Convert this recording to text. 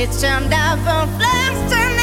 It's time to from flames